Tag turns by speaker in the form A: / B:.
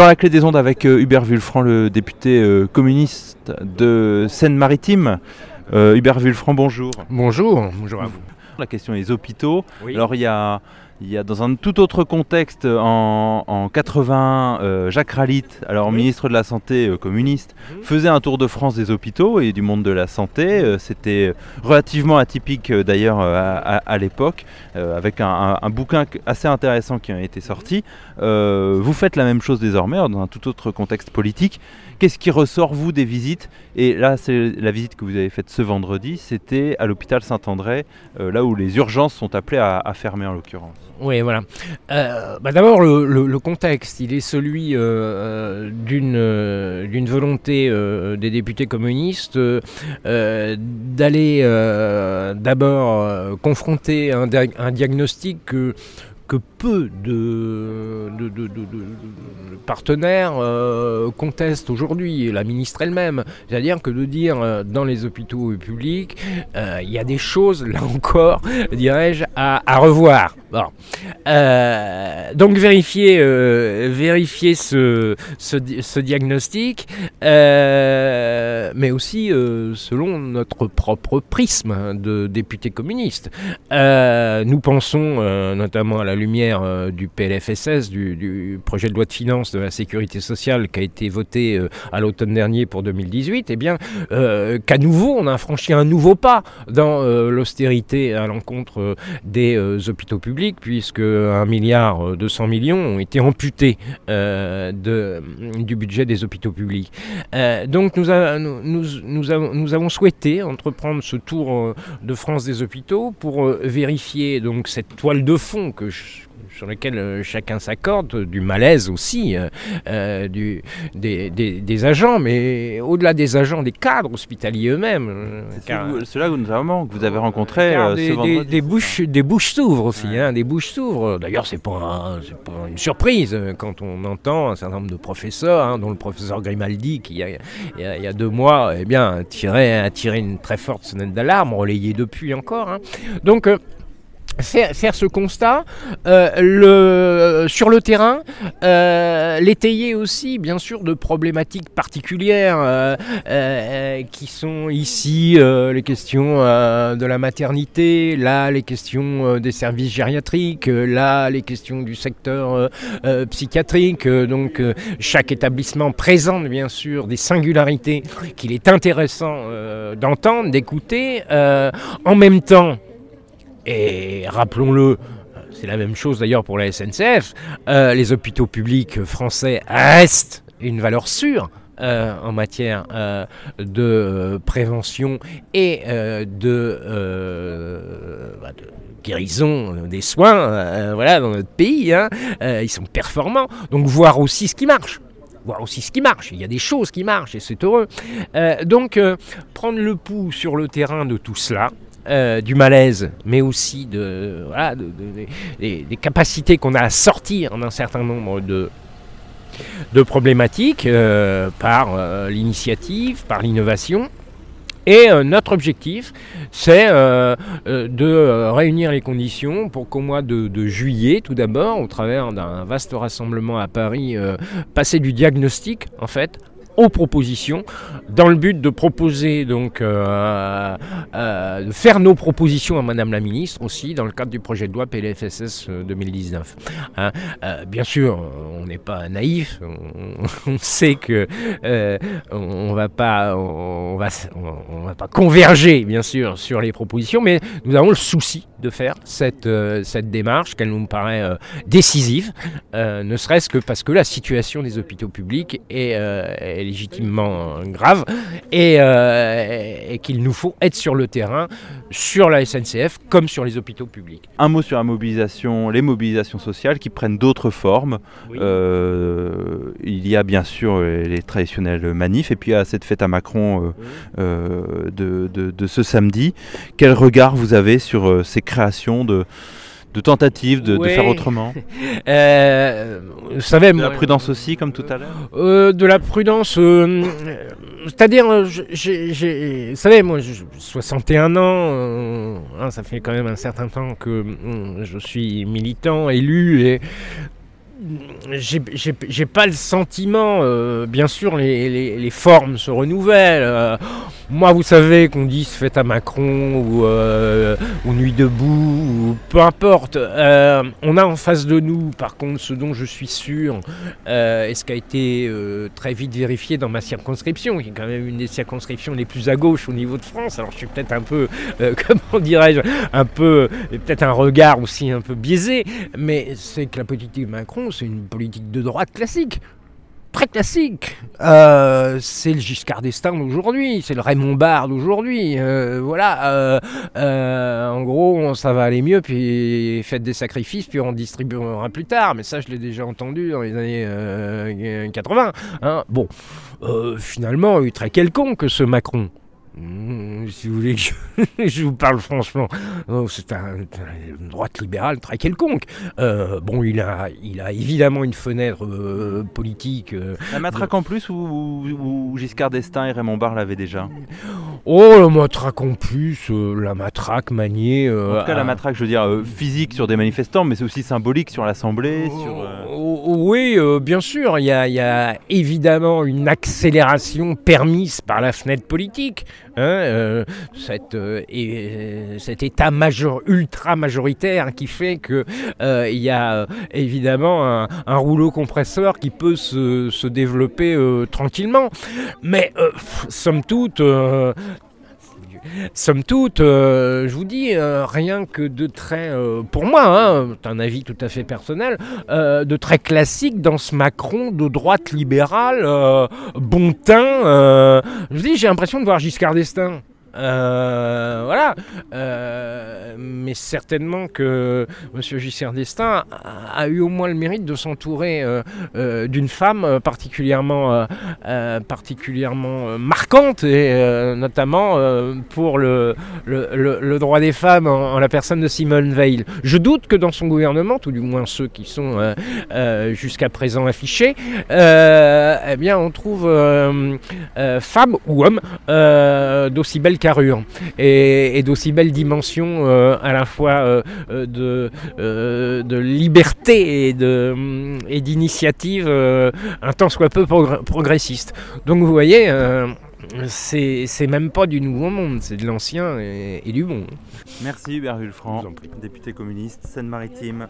A: Sur la clé des ondes avec euh, Hubert Vulfranc, le député euh, communiste de Seine-Maritime. Euh, Hubert Vulfranc, bonjour.
B: Bonjour, bonjour à vous.
A: La question des hôpitaux.
B: Oui.
A: Alors il y a, il y a dans un tout autre contexte, en, en 80, euh, Jacques Ralit, alors ministre de la Santé euh, communiste,
B: Mhm.
A: faisait un tour de France des hôpitaux et du monde de la santé. Euh, C'était relativement atypique euh, d'ailleurs euh, à, à- à l'époque, euh, avec un, un- un bouquin assez intéressant qui a été sorti. Euh, vous faites la même chose désormais dans un tout autre contexte politique. Qu'est-ce qui ressort, vous, des visites? Et là, c'est la visite que vous avez faite ce vendredi, c'était à l'hôpital Saint-André, euh, là où les urgences sont appelées à, à fermer en l'occurrence.
B: Oui, voilà. Euh, bah D'abord, le, contexte, il est celui euh, euh, d'une volonté des députés communistes d'aller d'abord confronter un, un diagnostic que, que peu de, partenaires euh, contestent aujourd'hui, la ministre elle-même. C'est-à-dire que de dire euh, dans les hôpitaux publics, euh, il y a des choses, là encore, dirais-je, à, revoir. Bon. Donc vérifier, vérifier ce, ce, di- ce diagnostic, mais aussi selon notre propre prisme de députés communistes. Euh, nous pensons notamment à la lumière euh, du PLFSS, du, du projet de loi de finances de la sécurité sociale qui a été voté euh, à l'automne dernier pour 2018, eh bien euh, qu'à nouveau on a franchi un nouveau pas dans l'austérité à l'encontre des hôpitaux publics, puisque 1 milliard euh, 200 millions ont été amputés de, du budget des hôpitaux publics. Donc nous, avons, souhaité entreprendre ce tour de France des hôpitaux pour vérifier donc cette toile de fond que je- sur laquelle euh, chacun s'accorde, euh, du malaise aussi euh, du, des, des- des agents, mais au-delà des agents, des cadres hospitaliers eux-mêmes.
A: ceux-là notamment que vous avez rencontrés euh,
B: des,
A: ce
B: bouches, des bouches s'ouvrent aussi,
A: Ouais.
B: hein, des bouches s'ouvrent. D'ailleurs, c'est pas, un- pas une surprise quand on entend un certain nombre de professeurs, hein, dont le professeur Grimaldi, qui il y a, il y a- il y a deux mois, eh bien, a tiré, a tiré une très forte sonnette d'alarme, relayée depuis encore. hein. Donc Faire, ce constat, euh, sur le terrain, euh, l'étayer aussi, bien sûr, de problématiques particulières euh, qui sont ici les questions de la maternité, là les questions des services gériatriques, là les questions du secteur psychiatrique. donc chaque établissement présente bien sûr des singularités qu'il est intéressant d'entendre, d'écouter. en même temps, et rappelons-le, c'est la même chose d'ailleurs pour la SNCF, euh, les hôpitaux publics français restent une valeur sûre. euh, en matière euh, de euh, prévention et euh, de, euh, bah, de guérison euh, des soins euh, voilà, dans notre pays. hein. Euh, ils sont performants. Donc voir aussi ce qui marche. Voir aussi ce qui marche. Il y a des choses qui marchent et c'est heureux. Euh, donc euh, prendre le pouls sur le terrain de tout cela, euh, du malaise, mais aussi de, des- capacités qu'on a à sortir d'un certain nombre de, de problématiques euh, par euh, l'initiative, par l'innovation. Et notre objectif, c'est de réunir les conditions pour qu'au mois de, juillet, tout d'abord, au travers d'un vaste rassemblement à Paris, passer du diagnostic, en fait, aux propositions, dans le but de proposer, donc, euh, euh, de faire nos propositions à Madame la Ministre aussi, dans le cadre du projet de loi PLFSS euh, 2019. Hein, euh, bien sûr, on n'est pas naïf, on, sait que on, va pas, on, va, on, va pas converger, bien sûr, sur les propositions, mais nous avons le souci de faire cette, cette démarche, qu'elle nous paraît décisive, ne serait-ce que parce que la situation des hôpitaux publics est légitimement euh, grave et, euh, et qu'il nous faut être sur le terrain, sur la SNCF comme sur les hôpitaux publics.
A: Un mot sur la mobilisation, les mobilisations sociales qui prennent d'autres formes. Euh, il y a bien sûr les traditionnels manifs et puis a cette fête à Macron euh, euh, de, de- de ce samedi. Quel regard vous avez sur ces créations de, de tentatives de, faire autrement
B: Euh, vous savez,
A: De la prudence aussi, comme tout à l'heure
B: Euh, de la prudence, euh, euh, c'est-à-dire, euh, vous savez, moi, j'ai 61 ans, euh, hein, ça fait quand même un certain temps que je suis militant, élu, et j'ai pas le sentiment, euh, bien sûr les, formes se renouvellent. Euh, moi vous savez qu'on dit fête à Macron ou, euh, Nuit debout, ou peu importe. on a en face de nous par contre ce dont je suis sûr, et ce qui a été très vite vérifié dans ma circonscription, qui est quand même une des circonscriptions les plus à gauche au niveau de France. Alors je suis peut-être un peu, comment dirais-je, un peu, peut-être un regard aussi un peu biaisé, mais c'est que la politique de Macron c'est une politique de droite classique. Très classique. Euh, c'est le Giscard d'Estaing d'aujourd'hui, c'est le Raymond Barre d'aujourd'hui. Euh, voilà. Euh, en gros, ça va aller mieux, puis faites des sacrifices, puis on distribuera plus tard. Mais ça, je l'ai déjà entendu dans les années 80. Hein. Bon, finalement, il est très quelconque ce Macron. Mmh, si vous voulez que je, vous parle franchement, oh, c'est un, une droite libérale très quelconque. Euh, bon, il a, il a évidemment une fenêtre euh, politique. Euh,
A: la matraque en plus ou, Giscard d'Estaing et Raymond Barre l'avaient déjà
B: Oh, la matraque en plus, la matraque maniée.
A: en tout cas, la matraque, je veux dire, physique sur des manifestants, mais c'est aussi symbolique sur l'Assemblée.
B: sur, oh, oh, oui, bien sûr, il y, a, il y a évidemment une accélération permise par la fenêtre politique. Hein, euh, cette, euh, et, cet état major, ultra majoritaire qui fait qu'il euh, il y a évidemment un, rouleau compresseur qui peut se, se développer tranquillement. Mais somme toute, somme toute, euh, je vous dis, euh, rien que de très, euh, pour moi, hein, un avis tout à fait personnel, de très classique dans ce Macron de droite libérale, bon teint. je vous dis, j'ai l'impression de voir Giscard d'Estaing. Euh, voilà. Euh, mais certainement que M. Giscard d'Estaing a, eu au moins le mérite de s'entourer euh, d'une femme particulièrement, particulièrement marquante, et notamment pour le, le, droit des femmes en, la personne de Simone Veil. Je doute que dans son gouvernement, tout du moins ceux qui sont jusqu'à présent affichés, eh bien, on trouve femme ou homme d'aussi belle carrure et, d'aussi belle dimension euh, à la fois euh, euh, de, de liberté et, de, et d'initiative un tant soit peu progressiste. Donc vous voyez, c'est, c'est même pas du nouveau monde, c'est de l'ancien et, du bon.
A: Merci Hubert Franc, député communiste Seine-Maritime.